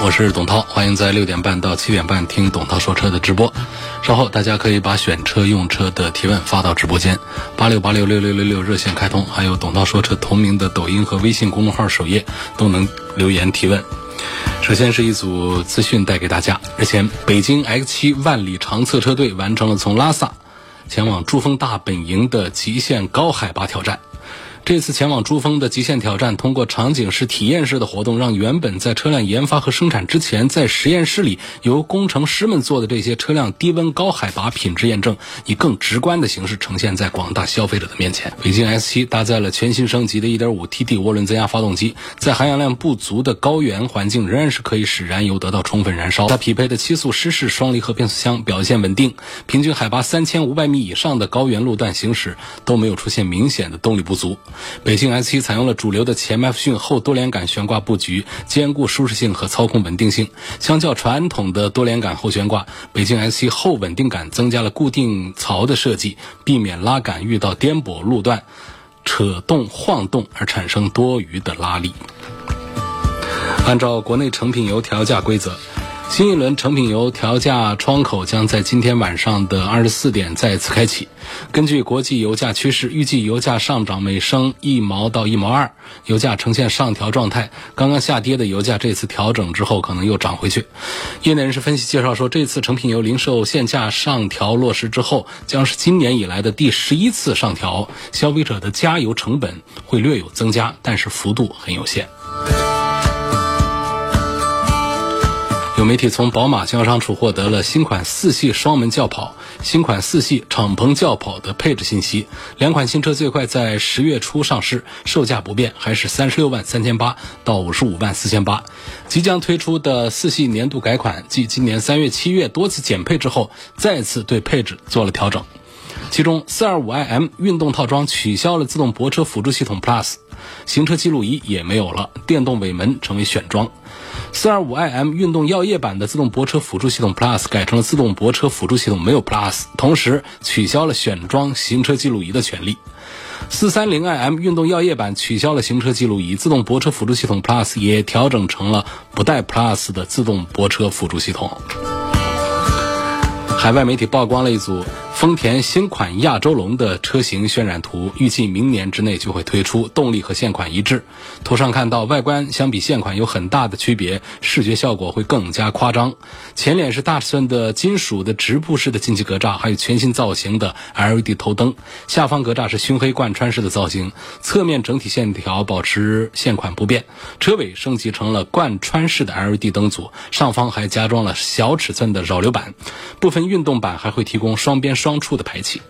我是董涛，欢迎在六点半到七点半听董涛说车的直播。稍后大家可以把选车用车的提问发到直播间，八六八六六六六六热线开通，还有董涛说车同名的抖音和微信公众号首页都能留言提问。首先是一组资讯带给大家。日前，北京 X 七万里长测车队完成了从拉萨前往珠峰大本营的极限高海拔挑战。这次前往珠峰的极限挑战，通过场景式、体验式的活动，让原本在车辆研发和生产之前，在实验室里由工程师们做的这些车辆低温高海拔品质验证，以更直观的形式呈现在广大消费者的面前。北京 S7 搭载了全新升级的 1.5T D 涡轮增压发动机，在含氧量不足的高原环境，仍然是可以使燃油得到充分燃烧。它匹配的七速湿式双离合变速箱表现稳定，平均海拔3500米以上的高原路段行驶都没有出现明显的动力不足。北京 S7 采用了主流的前麦弗逊后多连杆悬挂布局，兼顾舒适性和操控稳定性。相较传统的多连杆后悬挂，北京 S7 后稳定杆增加了固定槽的设计，避免拉杆遇到颠簸路段扯动晃动而产生多余的拉力。按照国内成品油调价规则。新一轮成品油调价窗口将在今天晚上的二十四点再次开启。根据国际油价趋势，预计油价上涨每升一毛到一毛二，油价呈现上调状态。刚刚下跌的油价这次调整之后可能又涨回去。业内人士分析介绍说，这次成品油零售限价上调落实之后，将是今年以来的第十一次上调，消费者的加油成本会略有增加，但是幅度很有限。有媒体从宝马经销商处获得了新款四系双门轿跑、新款四系敞篷轿跑的配置信息。两款新车最快在十月初上市，售价不变，还是三十六万三千八到五十五万四千八。即将推出的四系年度改款，继今年三月、七月多次减配之后，再次对配置做了调整。其中，425iM 运动套装取消了自动泊车辅助系统 Plus，行车记录仪也没有了，电动尾门成为选装。425iM 运动药业版的自动泊车辅助系统 Plus 改成了自动泊车辅助系统没有 Plus，同时取消了选装行车记录仪的权利。430iM 运动药业版取消了行车记录仪，自动泊车辅助系统 Plus 也调整成了不带 Plus 的自动泊车辅助系统。海外媒体曝光了一组。丰田新款亚洲龙的车型渲染图，预计明年之内就会推出，动力和现款一致。图上看到外观相比现款有很大的区别，视觉效果会更加夸张。前脸是大尺寸的金属的直瀑式的进气格栅，还有全新造型的 LED 头灯。下方格栅是熏黑贯穿式的造型，侧面整体线条保持现款不变。车尾升级成了贯穿式的 LED 灯组，上方还加装了小尺寸的扰流板。部分运动版还会提供双边双。双出的排气。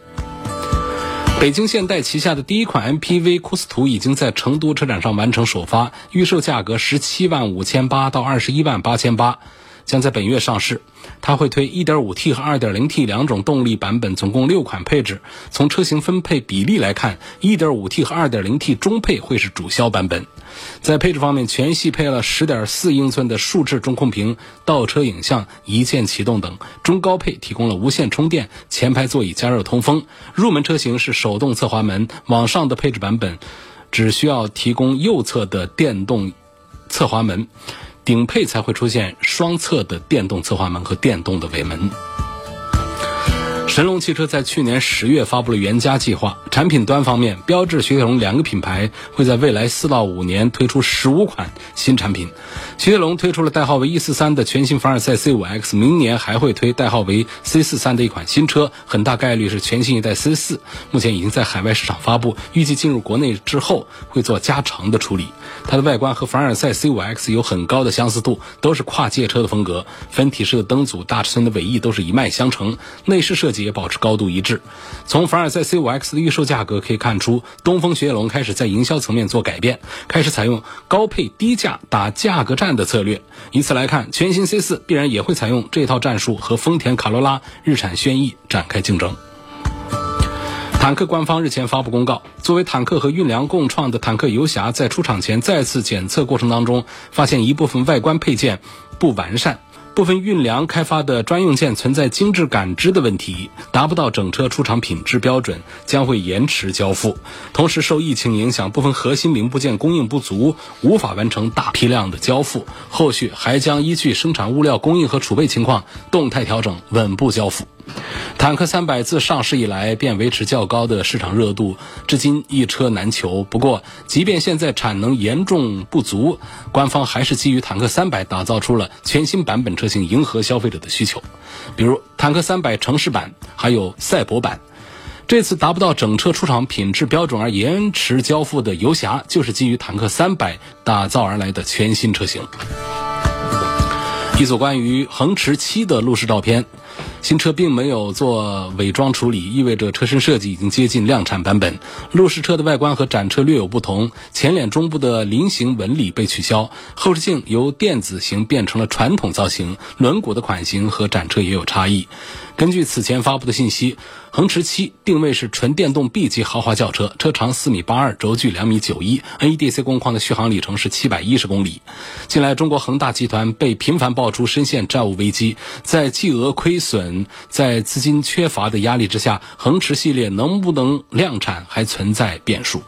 北京现代旗下的第一款 MPV 库斯图已经在成都车展上完成首发，预售价格十七万五千八到二十一万八千八。将在本月上市，它会推 1.5T 和 2.0T 两种动力版本，总共六款配置。从车型分配比例来看，1.5T 和 2.0T 中配会是主销版本。在配置方面，全系配了10.4英寸的竖置中控屏、倒车影像、一键启动等；中高配提供了无线充电、前排座椅加热通风。入门车型是手动侧滑门，往上的配置版本只需要提供右侧的电动侧滑门。顶配才会出现双侧的电动侧滑门和电动的尾门。神龙汽车在去年十月发布了原家计划。产品端方面，标致、雪铁龙两个品牌会在未来四到五年推出十五款新产品。雪铁龙推出了代号为 E 四三的全新凡尔赛 C 五 X，明年还会推代号为 C 四三的一款新车，很大概率是全新一代 C 四。目前已经在海外市场发布，预计进入国内之后会做加长的处理。它的外观和凡尔赛 C 五 X 有很高的相似度，都是跨界车的风格。分体式的灯组、大尺寸的尾翼都是一脉相承。内饰设计。也保持高度一致。从凡尔赛 C5X 的预售价格可以看出，东风雪铁龙开始在营销层面做改变，开始采用高配低价打价格战的策略。以此来看，全新 C4 必然也会采用这套战术，和丰田卡罗拉、日产轩逸展开竞争。坦克官方日前发布公告，作为坦克和运粮共创的坦克游侠，在出厂前再次检测过程当中，发现一部分外观配件不完善，部分运粮开发的专用件存在精致感知的问题，达不到整车出厂品质标准，将会延迟交付。同时，受疫情影响，部分核心零部件供应不足，无法完成大批量的交付。后续还将依据生产物料供应和储备情况，动态调整，稳步交付。坦克三百自上市以来便维持较高的市场热度，至今一车难求。不过，即便现在产能严重不足，官方还是基于坦克三百打造出了全新版本车型，迎合消费者的需求。比如坦克三百城市版，还有赛博版。这次达不到整车出厂品质标准而延迟交付的游侠，就是基于坦克三百打造而来的全新车型。一组关于恒驰七的路试照片。新车并没有做伪装处理，意味着车身设计已经接近量产版本。路试车的外观和展车略有不同，前脸中部的菱形纹理被取消，后视镜由电子型变成了传统造型，轮毂的款型和展车也有差异。根据此前发布的信息，恒驰七定位是纯电动 B 级豪华轿车，车长四米八二，轴距两米九一，NEDC 工况的续航里程是七百一十公里。近来，中国恒大集团被频繁爆出深陷债务危机，在巨额亏损、在资金缺乏的压力之下，恒驰系列能不能量产还存在变数。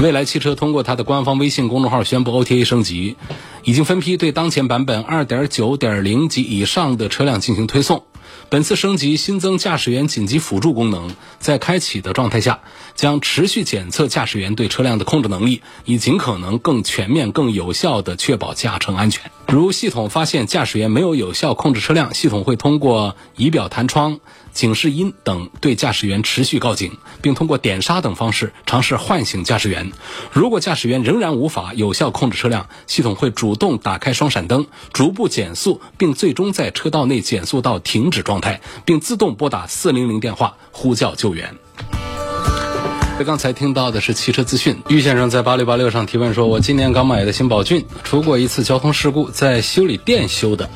蔚来汽车通过它的官方微信公众号宣布 OTA 升级，已经分批对当前版本2.9.0及以上的车辆进行推送。本次升级新增驾驶员紧急辅助功能，在开启的状态下，将持续检测驾驶员对车辆的控制能力，以尽可能更全面、更有效地确保驾乘安全。如系统发现驾驶员没有有效控制车辆，系统会通过仪表弹窗。警示音等对驾驶员持续告警，并通过点刹等方式尝试唤醒驾驶员。如果驾驶员仍然无法有效控制车辆，系统会主动打开双闪灯，逐步减速，并最终在车道内减速到停止状态，并自动拨打四零零电话呼叫救援。这刚才听到的是汽车资讯。玉先生在八六八六上提问说：“我今年刚买的新宝骏出过一次交通事故，在修理店修的。”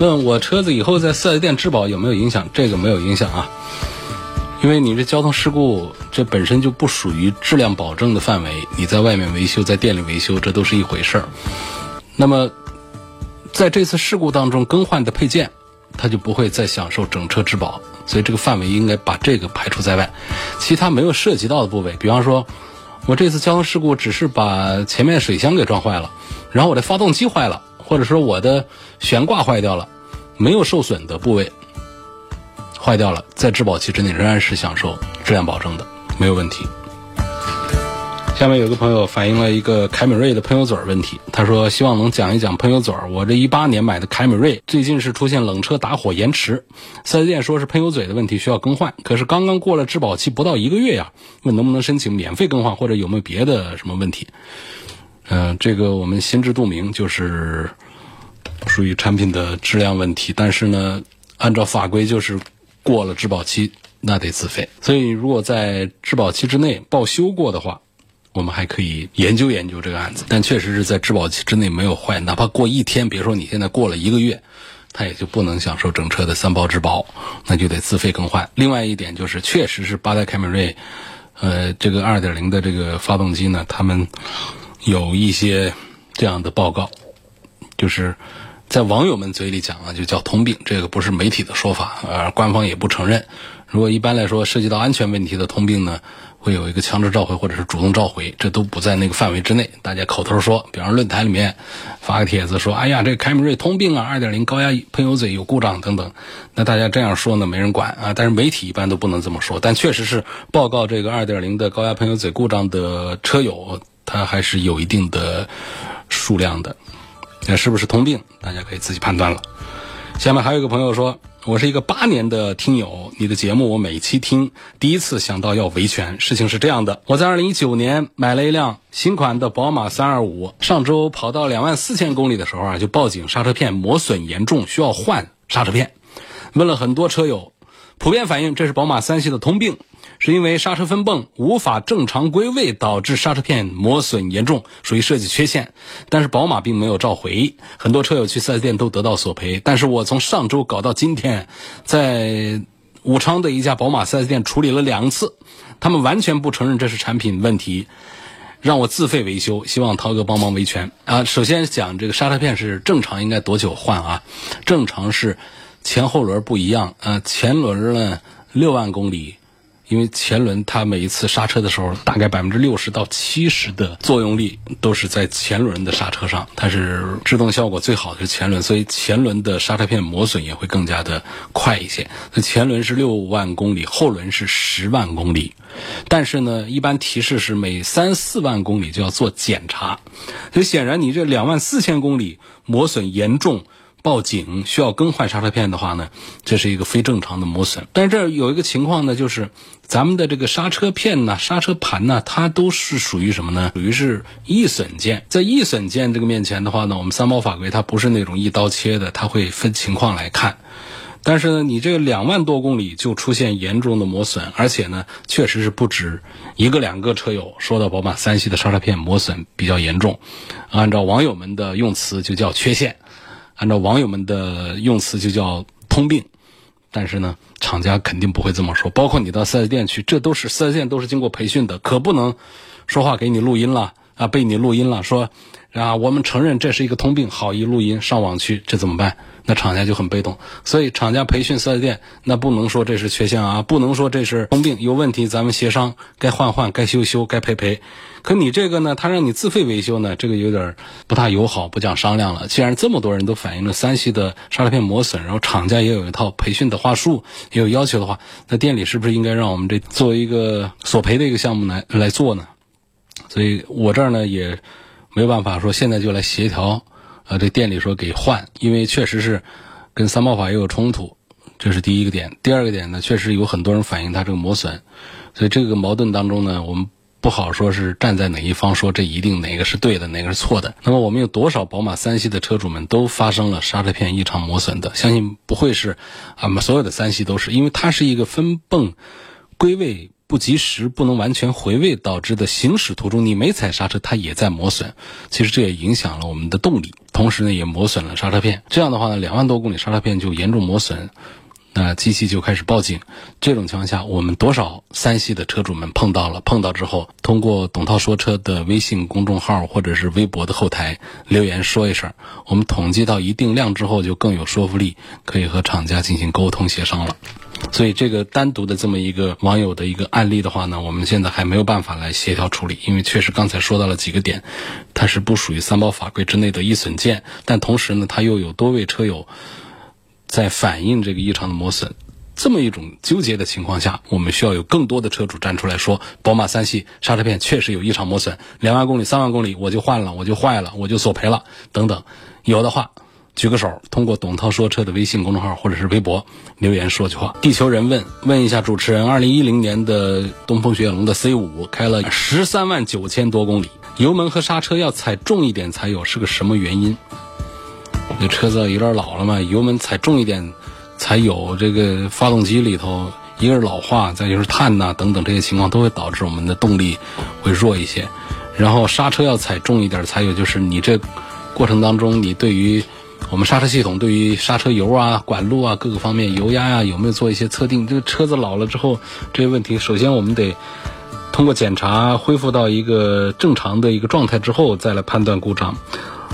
问我车子以后在四 S 店质保有没有影响？这个没有影响啊，因为你这交通事故，这本身就不属于质量保证的范围。你在外面维修，在店里维修，这都是一回事儿。那么，在这次事故当中更换的配件，它就不会再享受整车质保，所以这个范围应该把这个排除在外。其他没有涉及到的部位，比方说，我这次交通事故只是把前面水箱给撞坏了，然后我的发动机坏了。或者说我的悬挂坏掉了，没有受损的部位坏掉了，在质保期之内仍然是享受质量保证的，没有问题。下面有个朋友反映了一个凯美瑞的喷油嘴问题，他说希望能讲一讲喷油嘴。我这一八年买的凯美瑞，最近是出现冷车打火延迟，四 S 店说是喷油嘴的问题需要更换，可是刚刚过了质保期不到一个月呀，问能不能申请免费更换，或者有没有别的什么问题？嗯，这个我们心知肚明，就是属于产品的质量问题。但是呢，按照法规，就是过了质保期，那得自费。所以，如果在质保期之内报修过的话，我们还可以研究研究这个案子。但确实是在质保期之内没有坏，哪怕过一天，别说你现在过了一个月，它也就不能享受整车的三包质保，那就得自费更换。另外一点就是，确实是八代凯美瑞，呃，这个二点零的这个发动机呢，他们。有一些这样的报告，就是在网友们嘴里讲啊，就叫通病，这个不是媒体的说法，而官方也不承认。如果一般来说涉及到安全问题的通病呢，会有一个强制召回或者是主动召回，这都不在那个范围之内。大家口头说，比方论坛里面发个帖子说，哎呀，这凯美瑞通病啊，二点零高压喷油嘴有故障等等，那大家这样说呢，没人管啊。但是媒体一般都不能这么说，但确实是报告这个二点零的高压喷油嘴故障的车友。它还是有一定的数量的，那是不是通病？大家可以自己判断了。下面还有一个朋友说，我是一个八年的听友，你的节目我每期听，第一次想到要维权。事情是这样的，我在二零一九年买了一辆新款的宝马三二五，上周跑到两万四千公里的时候啊，就报警刹车片磨损严重，需要换刹车片。问了很多车友。普遍反映这是宝马三系的通病，是因为刹车分泵无法正常归位，导致刹车片磨损严重，属于设计缺陷。但是宝马并没有召回，很多车友去 4S 店都得到索赔。但是我从上周搞到今天，在武昌的一家宝马 4S 店处理了两次，他们完全不承认这是产品问题。让我自费维修，希望涛哥帮忙维权啊！首先讲这个刹车片是正常应该多久换啊？正常是前后轮不一样，呃，前轮呢六万公里。因为前轮它每一次刹车的时候，大概百分之六十到七十的作用力都是在前轮的刹车上，它是制动效果最好的是前轮，所以前轮的刹车片磨损也会更加的快一些。那前轮是六万公里，后轮是十万公里，但是呢，一般提示是每三四万公里就要做检查，所以显然你这两万四千公里磨损严重。报警需要更换刹车片的话呢，这是一个非正常的磨损。但是这儿有一个情况呢，就是咱们的这个刹车片呢、刹车盘呢，它都是属于什么呢？属于是易损件。在易损件这个面前的话呢，我们三包法规它不是那种一刀切的，它会分情况来看。但是呢，你这两万多公里就出现严重的磨损，而且呢，确实是不止一个两个车友说到宝马三系的刹车片磨损比较严重，按照网友们的用词就叫缺陷。按照网友们的用词就叫通病，但是呢，厂家肯定不会这么说。包括你到四 S 店去，这都是四 S 店都是经过培训的，可不能说话给你录音了啊，被你录音了，说啊，我们承认这是一个通病，好一录音上网去，这怎么办？那厂家就很被动，所以厂家培训四 S 店，那不能说这是缺陷啊，不能说这是通病，有问题咱们协商，该换换，该修修，该赔赔。可你这个呢，他让你自费维修呢，这个有点不大友好，不讲商量了。既然这么多人都反映了三系的刹车片磨损，然后厂家也有一套培训的话术，也有要求的话，那店里是不是应该让我们这作为一个索赔的一个项目来来做呢？所以我这儿呢也没有办法说现在就来协调。呃，这店里说给换，因为确实是跟三包法也有冲突，这是第一个点。第二个点呢，确实有很多人反映它这个磨损，所以这个矛盾当中呢，我们不好说是站在哪一方，说这一定哪个是对的，哪个是错的。那么我们有多少宝马三系的车主们都发生了刹车片异常磨损的？相信不会是啊，所有的三系都是，因为它是一个分泵归位。不及时、不能完全回位导致的行驶途中，你没踩刹车，它也在磨损。其实这也影响了我们的动力，同时呢也磨损了刹车片。这样的话呢，两万多公里刹车片就严重磨损，那机器就开始报警。这种情况下，我们多少三系的车主们碰到了？碰到之后，通过董涛说车的微信公众号或者是微博的后台留言说一声，我们统计到一定量之后，就更有说服力，可以和厂家进行沟通协商了。所以这个单独的这么一个网友的一个案例的话呢，我们现在还没有办法来协调处理，因为确实刚才说到了几个点，它是不属于三包法规之内的易损件，但同时呢，它又有多位车友在反映这个异常的磨损，这么一种纠结的情况下，我们需要有更多的车主站出来说，宝马三系刹车片确实有异常磨损，两万公里、三万公里我就换了，我就坏了，我就索赔了等等，有的话。举个手，通过董涛说车的微信公众号或者是微博留言说句话。地球人问问一下主持人：二零一零年的东风雪铁龙的 C 五开了十三万九千多公里，油门和刹车要踩重一点才有，是个什么原因？这车子有点老了嘛，油门踩重一点才有。这个发动机里头一个是老化，再就是碳呐等等这些情况都会导致我们的动力会弱一些。然后刹车要踩重一点才有，就是你这过程当中你对于我们刹车系统对于刹车油啊、管路啊各个方面油压呀有没有做一些测定？这个车子老了之后，这些问题首先我们得通过检查恢复到一个正常的一个状态之后再来判断故障。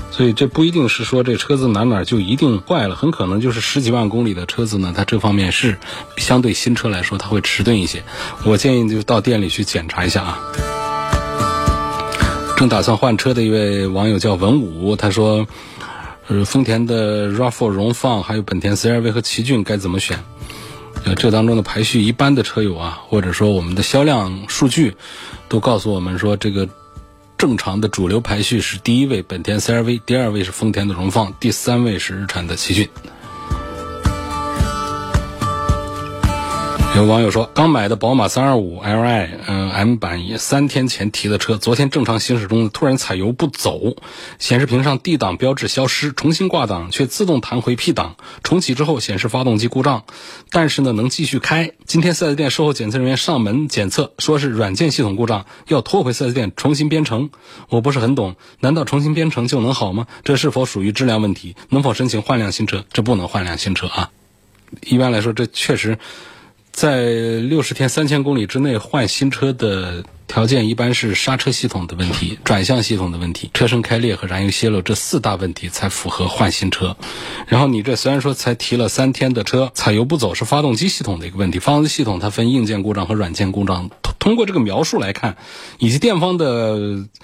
所以这不一定是说这车子哪哪就一定坏了，很可能就是十几万公里的车子呢，它这方面是相对新车来说它会迟钝一些。我建议就到店里去检查一下啊。正打算换车的一位网友叫文武，他说。呃，丰田的 RAV4 荣放，还有本田 CR-V 和奇骏该怎么选？呃，这当中的排序，一般的车友啊，或者说我们的销量数据，都告诉我们说，这个正常的主流排序是第一位本田 CR-V，第二位是丰田的荣放，第三位是日产的奇骏。有网友说，刚买的宝马三二五 Li，嗯，M 版也三天前提的车，昨天正常行驶中突然踩油不走，显示屏上 D 档标志消失，重新挂档却自动弹回 P 档，重启之后显示发动机故障，但是呢能继续开。今天 4S 店售后检测人员上门检测，说是软件系统故障，要拖回 4S 店重新编程。我不是很懂，难道重新编程就能好吗？这是否属于质量问题？能否申请换辆新车？这不能换辆新车啊。一般来说，这确实。在六十天三千公里之内换新车的条件，一般是刹车系统的问题、转向系统的问题、车身开裂和燃油泄漏这四大问题才符合换新车。然后你这虽然说才提了三天的车，踩油不走是发动机系统的一个问题。发动机系统它分硬件故障和软件故障。通过这个描述来看，以及店方的。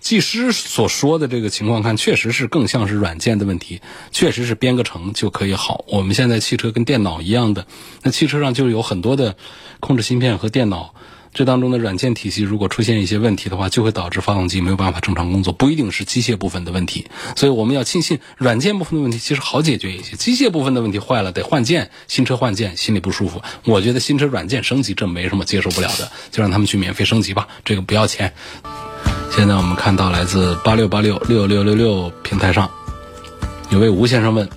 技师所说的这个情况看，确实是更像是软件的问题，确实是编个程就可以好。我们现在汽车跟电脑一样的，那汽车上就有很多的控制芯片和电脑，这当中的软件体系如果出现一些问题的话，就会导致发动机没有办法正常工作，不一定是机械部分的问题。所以我们要庆幸软件部分的问题其实好解决一些，机械部分的问题坏了得换件，新车换件心里不舒服。我觉得新车软件升级这没什么接受不了的，就让他们去免费升级吧，这个不要钱。现在我们看到来自八六八六六六六六平台上，有位吴先生问：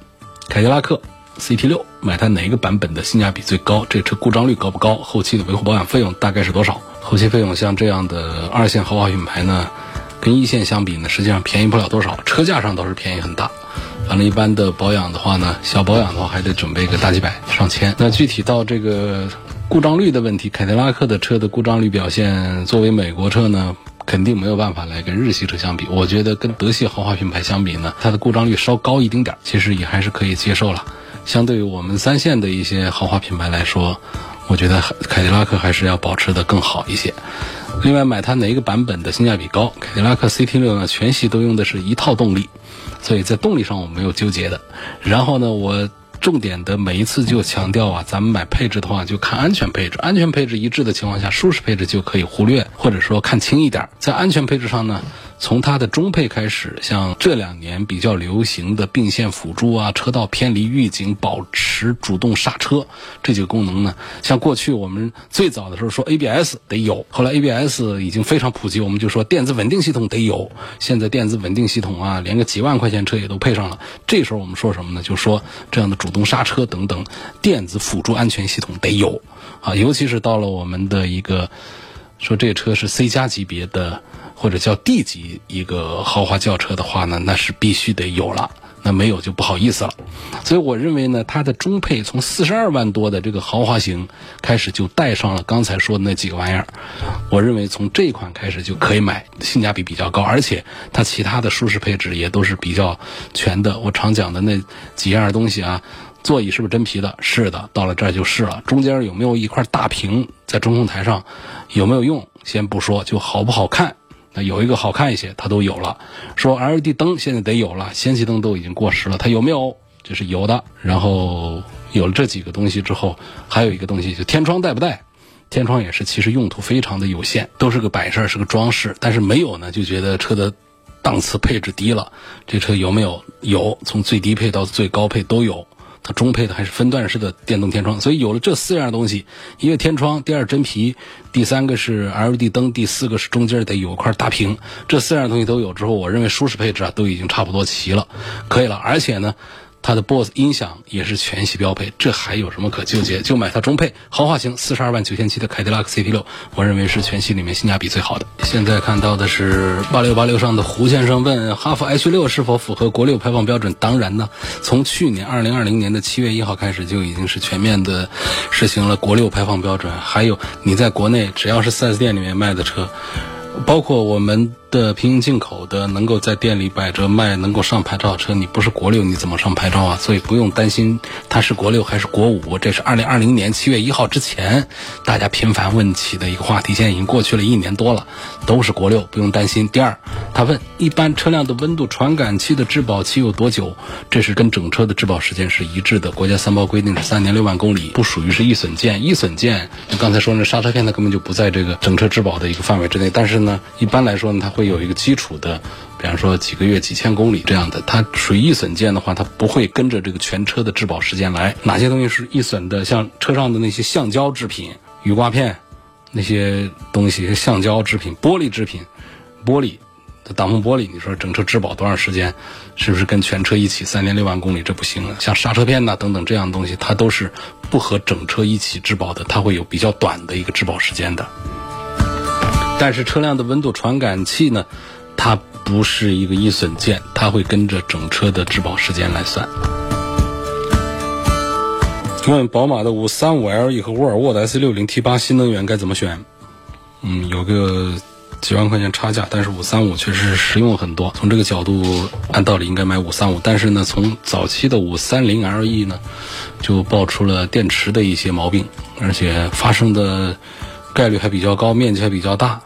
凯迪拉克 CT 六买它哪一个版本的性价比最高？这车故障率高不高？后期的维护保养费用大概是多少？后期费用像这样的二线豪华品牌呢，跟一线相比呢，实际上便宜不了多少，车价上倒是便宜很大。反正一般的保养的话呢，小保养的话还得准备个大几百上千。那具体到这个故障率的问题，凯迪拉克的车的故障率表现，作为美国车呢？肯定没有办法来跟日系车相比，我觉得跟德系豪华品牌相比呢，它的故障率稍高一丁点儿，其实也还是可以接受了。相对于我们三线的一些豪华品牌来说，我觉得凯迪拉克还是要保持的更好一些。另外，买它哪一个版本的性价比高？凯迪拉克 CT 六呢，全系都用的是一套动力，所以在动力上我没有纠结的。然后呢，我。重点的每一次就强调啊，咱们买配置的话就看安全配置，安全配置一致的情况下，舒适配置就可以忽略，或者说看轻一点。在安全配置上呢。从它的中配开始，像这两年比较流行的并线辅助啊、车道偏离预警、保持主动刹车这几个功能呢，像过去我们最早的时候说 ABS 得有，后来 ABS 已经非常普及，我们就说电子稳定系统得有。现在电子稳定系统啊，连个几万块钱车也都配上了。这时候我们说什么呢？就说这样的主动刹车等等电子辅助安全系统得有啊，尤其是到了我们的一个说这车是 C 加级别的。或者叫 D 级一个豪华轿车的话呢，那是必须得有了，那没有就不好意思了。所以我认为呢，它的中配从四十二万多的这个豪华型开始就带上了刚才说的那几个玩意儿。我认为从这一款开始就可以买，性价比比较高，而且它其他的舒适配置也都是比较全的。我常讲的那几样东西啊，座椅是不是真皮的？是的，到了这儿就是了。中间有没有一块大屏在中控台上？有没有用？先不说，就好不好看？那有一个好看一些，它都有了。说 LED 灯现在得有了，氙气灯都已经过时了，它有没有？这是有的。然后有了这几个东西之后，还有一个东西就天窗带不带？天窗也是，其实用途非常的有限，都是个摆设，是个装饰。但是没有呢，就觉得车的档次配置低了。这车有没有？有，从最低配到最高配都有。它中配的还是分段式的电动天窗，所以有了这四样东西：一个天窗，第二真皮，第三个是 LED 灯，第四个是中间得有块大屏。这四样东西都有之后，我认为舒适配置啊都已经差不多齐了，可以了。而且呢。它的 BOSS 音响也是全系标配，这还有什么可纠结？就买它中配豪华型四十二万九千七的凯迪拉克 CT 六，我认为是全系里面性价比最好的。现在看到的是八六八六上的胡先生问：哈弗 H 六是否符合国六排放标准？当然呢，从去年二零二零年的七月一号开始就已经是全面的实行了国六排放标准。还有你在国内只要是 4S 店里面卖的车，包括我们。的平行进口的能够在店里摆着卖，能够上牌照的车，你不是国六你怎么上牌照啊？所以不用担心它是国六还是国五，这是二零二零年七月一号之前大家频繁问起的一个话题，现在已经过去了一年多了，都是国六，不用担心。第二，他问一般车辆的温度传感器的质保期有多久？这是跟整车的质保时间是一致的，国家三包规定是三年六万公里，不属于是易损件。易损件，刚才说那刹车片它根本就不在这个整车质保的一个范围之内，但是呢，一般来说呢，它会。会有一个基础的，比方说几个月、几千公里这样的。它属于易损件的话，它不会跟着这个全车的质保时间来。哪些东西是易损的？像车上的那些橡胶制品、雨刮片那些东西，橡胶制品、玻璃制品、玻璃。挡风玻璃，你说整车质保多长时间？是不是跟全车一起三年六万公里？这不行啊！像刹车片呐等等这样的东西，它都是不和整车一起质保的，它会有比较短的一个质保时间的。但是车辆的温度传感器呢，它不是一个易损件，它会跟着整车的质保时间来算。问宝马的五三五 LE 和沃尔沃的 S 六零 T 八新能源该怎么选？嗯，有个。几万块钱差价，但是五三五确实实用很多。从这个角度，按道理应该买五三五。但是呢，从早期的五三零 LE 呢，就爆出了电池的一些毛病，而且发生的概率还比较高，面积还比较大。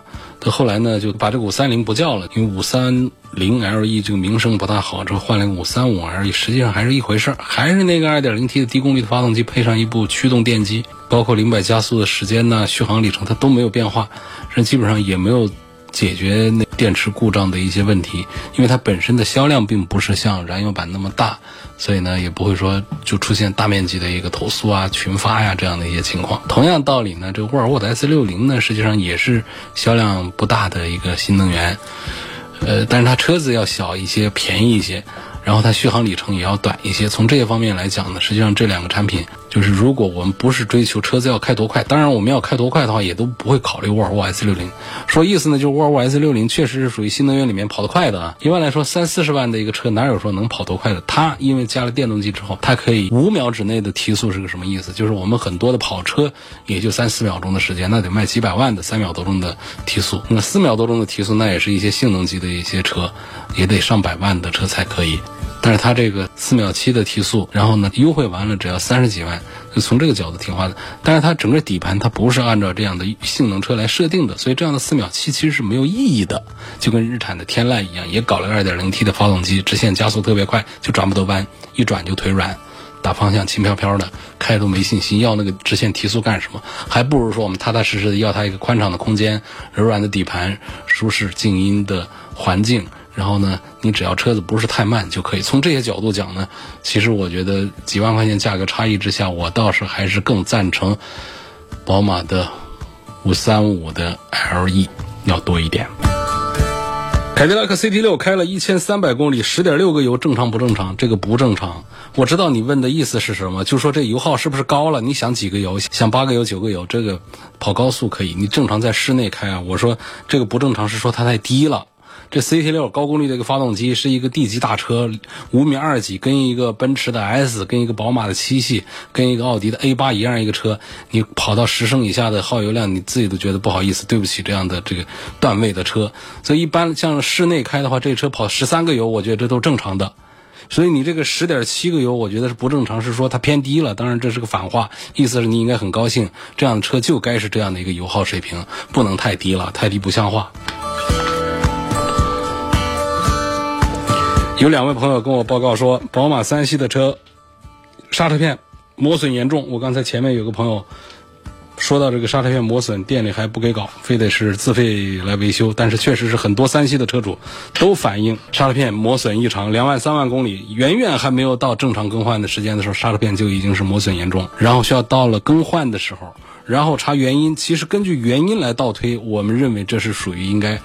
后来呢，就把这个五三零不叫了，因为五三零 LE 这个名声不大好，之后换了五三五 LE，实际上还是一回事儿，还是那个二点零 T 的低功率的发动机，配上一部驱动电机，包括零百加速的时间呢、续航里程，它都没有变化，这基本上也没有。解决那电池故障的一些问题，因为它本身的销量并不是像燃油版那么大，所以呢也不会说就出现大面积的一个投诉啊、群发呀这样的一些情况。同样道理呢，这个沃尔沃的 S 六零呢，实际上也是销量不大的一个新能源，呃，但是它车子要小一些，便宜一些。然后它续航里程也要短一些。从这些方面来讲呢，实际上这两个产品，就是如果我们不是追求车子要开多快，当然我们要开多快的话，也都不会考虑沃尔沃 S 六零。说意思呢，就是沃尔沃 S 六零确实是属于新能源里面跑得快的啊。一般来说，三四十万的一个车哪有说能跑多快的？它因为加了电动机之后，它可以五秒之内的提速是个什么意思？就是我们很多的跑车也就三四秒钟的时间，那得卖几百万的三秒多钟的提速。那四秒多钟的提速，那也是一些性能级的一些车，也得上百万的车才可以。但是它这个四秒七的提速，然后呢优惠完了只要三十几万，就从这个角度挺划的。但是它整个底盘它不是按照这样的性能车来设定的，所以这样的四秒七其实是没有意义的。就跟日产的天籁一样，也搞了二点零 T 的发动机，直线加速特别快，就转不得弯，一转就腿软，打方向轻飘飘的，开都没信心。要那个直线提速干什么？还不如说我们踏踏实实的要它一个宽敞的空间、柔软的底盘、舒适静音的环境。然后呢，你只要车子不是太慢就可以。从这些角度讲呢，其实我觉得几万块钱价格差异之下，我倒是还是更赞成宝马的五三五的 LE 要多一点。凯迪拉克 CT 六开了一千三百公里，十点六个油，正常不正常？这个不正常。我知道你问的意思是什么，就说这油耗是不是高了？你想几个油？想八个油、九个油？这个跑高速可以，你正常在室内开啊。我说这个不正常是说它太低了。这 CT 六高功率的一个发动机是一个 D 级大车，五米二几，跟一个奔驰的 S，跟一个宝马的七系，跟一个奥迪的 A 八一样一个车，你跑到十升以下的耗油量，你自己都觉得不好意思，对不起这样的这个段位的车。所以一般像室内开的话，这车跑十三个油，我觉得这都正常的。所以你这个十点七个油，我觉得是不正常，是说它偏低了。当然这是个反话，意思是你应该很高兴，这样的车就该是这样的一个油耗水平，不能太低了，太低不像话。有两位朋友跟我报告说，宝马三系的车刹车片磨损严重。我刚才前面有个朋友说到这个刹车片磨损，店里还不给搞，非得是自费来维修。但是确实是很多三系的车主都反映刹车片磨损异常，两万三万公里，远远还没有到正常更换的时间的时候，刹车片就已经是磨损严重，然后需要到了更换的时候，然后查原因。其实根据原因来倒推，我们认为这是属于应该。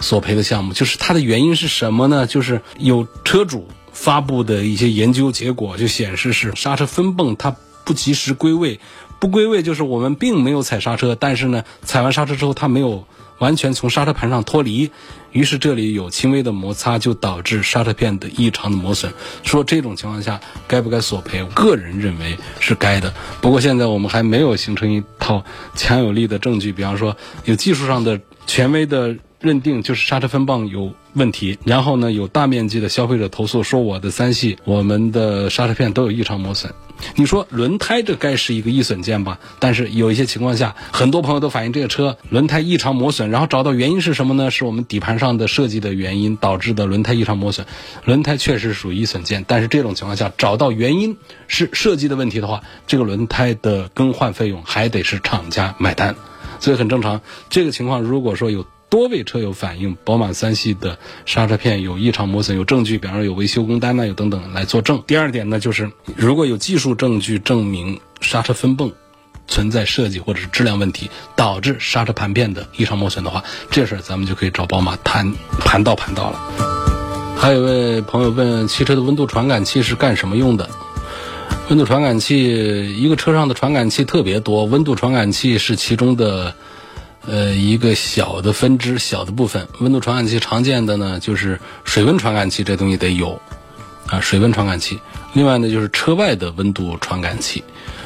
索赔的项目，就是它的原因是什么呢？就是有车主发布的一些研究结果就显示是刹车分泵它不及时归位，不归位就是我们并没有踩刹车，但是呢踩完刹车之后它没有完全从刹车盘上脱离，于是这里有轻微的摩擦，就导致刹车片的异常的磨损。说这种情况下该不该索赔？个人认为是该的。不过现在我们还没有形成一套强有力的证据，比方说有技术上的权威的。认定就是刹车分泵有问题，然后呢有大面积的消费者投诉说我的三系我们的刹车片都有异常磨损。你说轮胎这该是一个易损件吧？但是有一些情况下，很多朋友都反映这个车轮胎异常磨损，然后找到原因是什么呢？是我们底盘上的设计的原因导致的轮胎异常磨损。轮胎确实属于易损件，但是这种情况下找到原因是设计的问题的话，这个轮胎的更换费用还得是厂家买单。所以很正常，这个情况如果说有多位车友反映，宝马三系的刹车片有异常磨损，有证据，比方说有维修工单呐，有等等来作证。第二点呢，就是如果有技术证据证明刹车分泵存在设计或者是质量问题，导致刹车盘片的异常磨损的话，这事儿咱们就可以找宝马谈盘道盘道了。还有一位朋友问，汽车的温度传感器是干什么用的？温度传感器，一个车上的传感器特别多，温度传感器是其中的。呃，一个小的分支，小的部分。温度传感器常见的呢，就是水温传感器，这东西得有啊，水温传感器。另外呢，就是车外的温度传感器。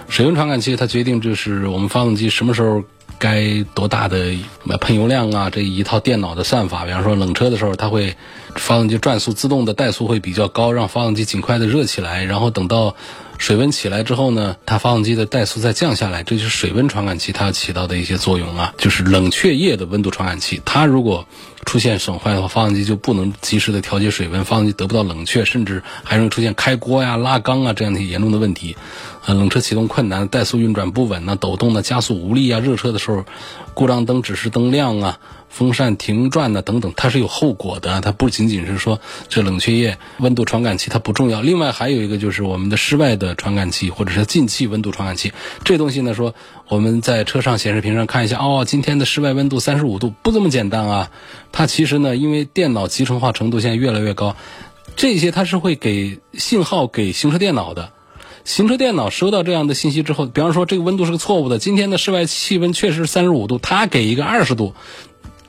水温传感器它决定就是我们发动机什么时候该多大的喷油量啊，这一套电脑的算法。比方说冷车的时候，它会发动机转速自动的怠速会比较高，让发动机尽快的热起来，然后等到。水温起来之后呢，它发动机的怠速再降下来，这就是水温传感器它起到的一些作用啊。就是冷却液的温度传感器，它如果出现损坏的话，发动机就不能及时的调节水温，发动机得不到冷却，甚至还容易出现开锅呀、拉缸啊这样的严重的问题。啊，冷车启动困难，怠速运转不稳呢，抖动的加速无力啊，热车的时候故障灯指示灯亮啊。风扇停转呢，等等，它是有后果的。它不仅仅是说这冷却液、温度传感器它不重要。另外还有一个就是我们的室外的传感器或者是进气温度传感器。这东西呢，说我们在车上显示屏上看一下，哦，今天的室外温度三十五度，不这么简单啊。它其实呢，因为电脑集成化程度现在越来越高，这些它是会给信号给行车电脑的。行车电脑收到这样的信息之后，比方说这个温度是个错误的，今天的室外气温确实是三十五度，它给一个二十度。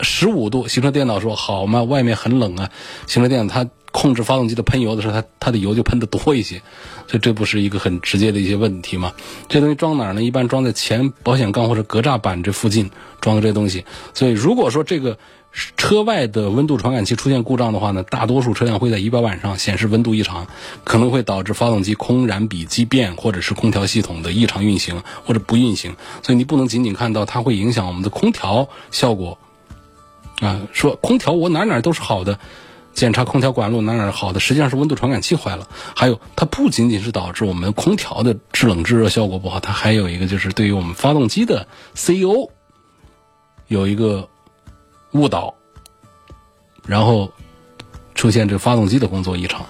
十五度，行车电脑说好嘛？外面很冷啊。行车电脑它控制发动机的喷油的时候，它它的油就喷的多一些，所以这不是一个很直接的一些问题吗？这东西装哪儿呢？一般装在前保险杠或者格栅板这附近装的这东西。所以如果说这个车外的温度传感器出现故障的话呢，大多数车辆会在仪表板上显示温度异常，可能会导致发动机空燃比畸变，或者是空调系统的异常运行或者不运行。所以你不能仅仅看到它会影响我们的空调效果。啊，说空调我哪哪都是好的，检查空调管路哪哪好的，实际上是温度传感器坏了。还有，它不仅仅是导致我们空调的制冷制热效果不好，它还有一个就是对于我们发动机的 CEO 有一个误导，然后出现这发动机的工作异常。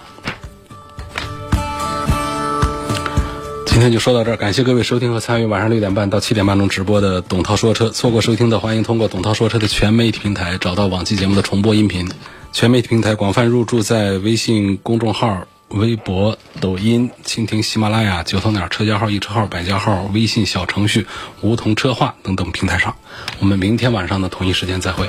今天就说到这儿，感谢各位收听和参与晚上六点半到七点半钟直播的董涛说车。错过收听的，欢迎通过董涛说车的全媒体平台找到往期节目的重播音频。全媒体平台广泛入驻在微信公众号、微博、抖音、蜻蜓、喜马拉雅、九头鸟车家号、易车号、百家号、微信小程序梧桐车话等等平台上。我们明天晚上的同一时间再会。